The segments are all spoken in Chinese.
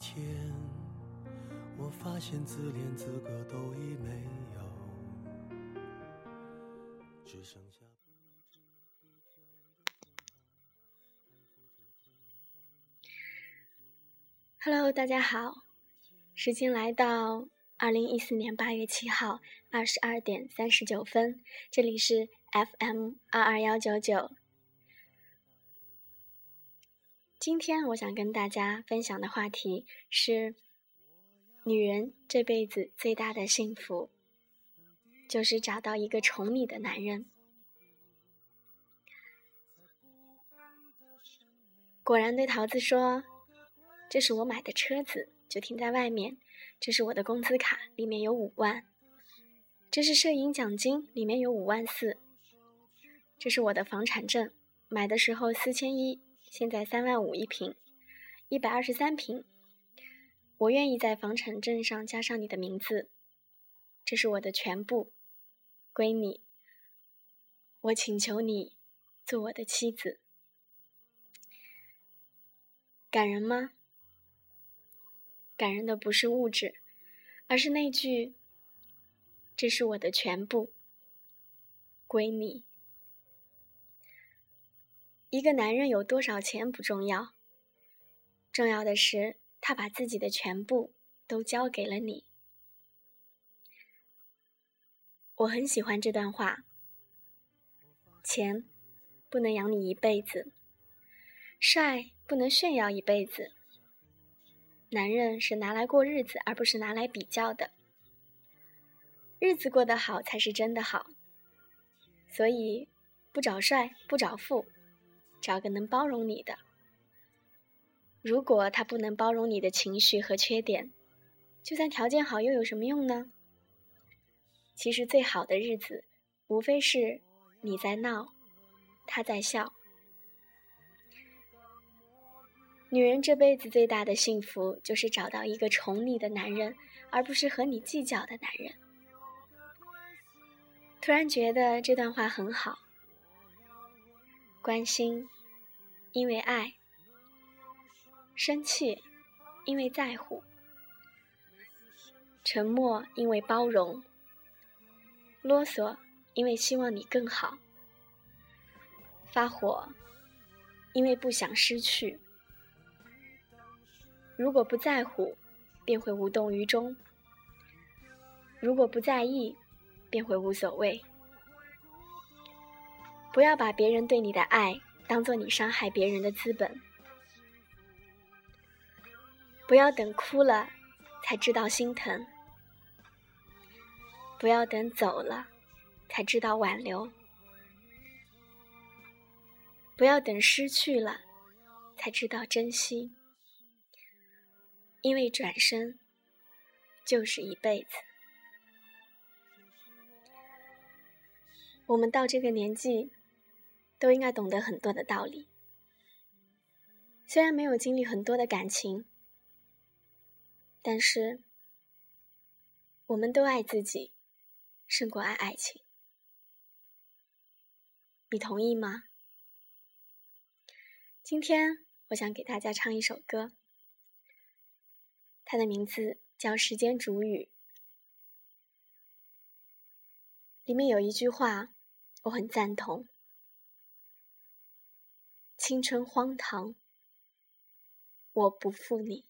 前，我发现自恋资格都已没有，只剩下不知疲倦的肩膀。Hello，大家好，时间来到二零一四年八月七号二十二点三十九分，这里是 FM 二二幺九九。今天我想跟大家分享的话题是：女人这辈子最大的幸福，就是找到一个宠你的男人。果然对桃子说：“这是我买的车子，就停在外面。这是我的工资卡，里面有五万。这是摄影奖金，里面有五万四。这是我的房产证，买的时候四千一。”现在三万五一平，一百二十三平。我愿意在房产证上加上你的名字，这是我的全部，归你。我请求你做我的妻子，感人吗？感人的不是物质，而是那句：“这是我的全部，归你。”一个男人有多少钱不重要，重要的是他把自己的全部都交给了你。我很喜欢这段话：钱不能养你一辈子，帅不能炫耀一辈子。男人是拿来过日子，而不是拿来比较的。日子过得好才是真的好，所以不找帅，不找富。找个能包容你的。如果他不能包容你的情绪和缺点，就算条件好又有什么用呢？其实最好的日子，无非是你在闹，他在笑。女人这辈子最大的幸福，就是找到一个宠你的男人，而不是和你计较的男人。突然觉得这段话很好。关心，因为爱；生气，因为在乎；沉默，因为包容；啰嗦，因为希望你更好；发火，因为不想失去。如果不在乎，便会无动于衷；如果不在意，便会无所谓。不要把别人对你的爱当做你伤害别人的资本。不要等哭了才知道心疼。不要等走了才知道挽留。不要等失去了才知道珍惜。因为转身就是一辈子。我们到这个年纪。都应该懂得很多的道理。虽然没有经历很多的感情，但是我们都爱自己，胜过爱爱情。你同意吗？今天我想给大家唱一首歌，它的名字叫《时间煮雨》，里面有一句话我很赞同。青春荒唐，我不负你。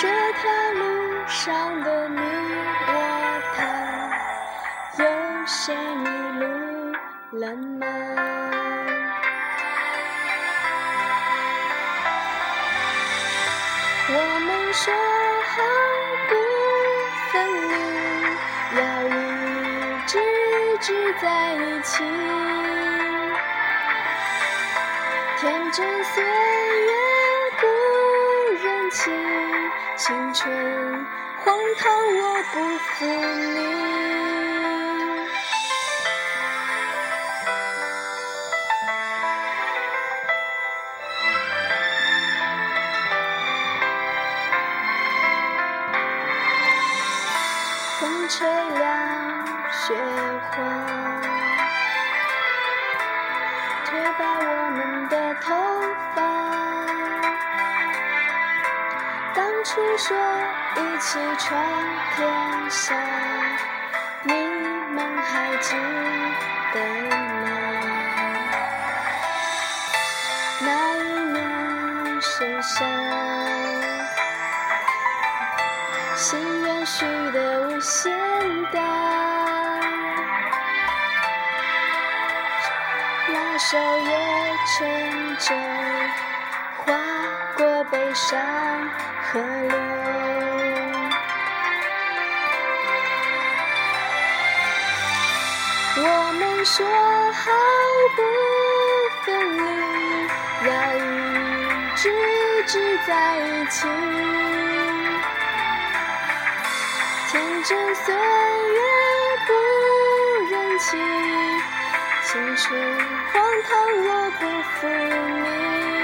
这条路上的你我他，有谁迷路了吗？我们说好不分离，要一直一直在一起。天真岁月青春荒唐我不负你。风吹凉雪花，吹白我们的头初说一起闯天下，你们还记得吗？那一年盛夏。心愿许的无限大，那首也乘着划过悲伤河流。我们说好不分离，要一直一直在一起。天真岁月不忍欺，青春荒唐我不负你。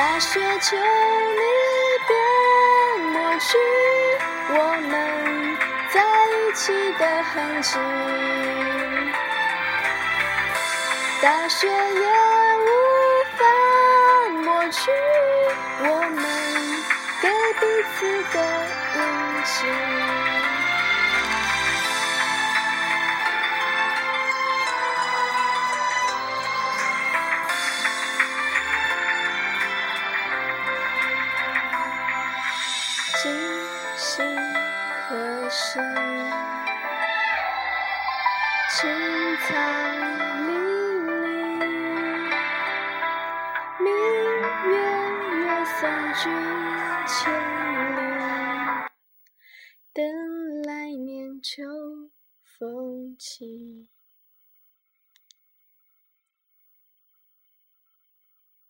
大雪求你别抹去我们在一起的痕迹，大雪也无法抹去我们。给彼此的印记。是青草离离，明月也送君千里，等来年秋风起。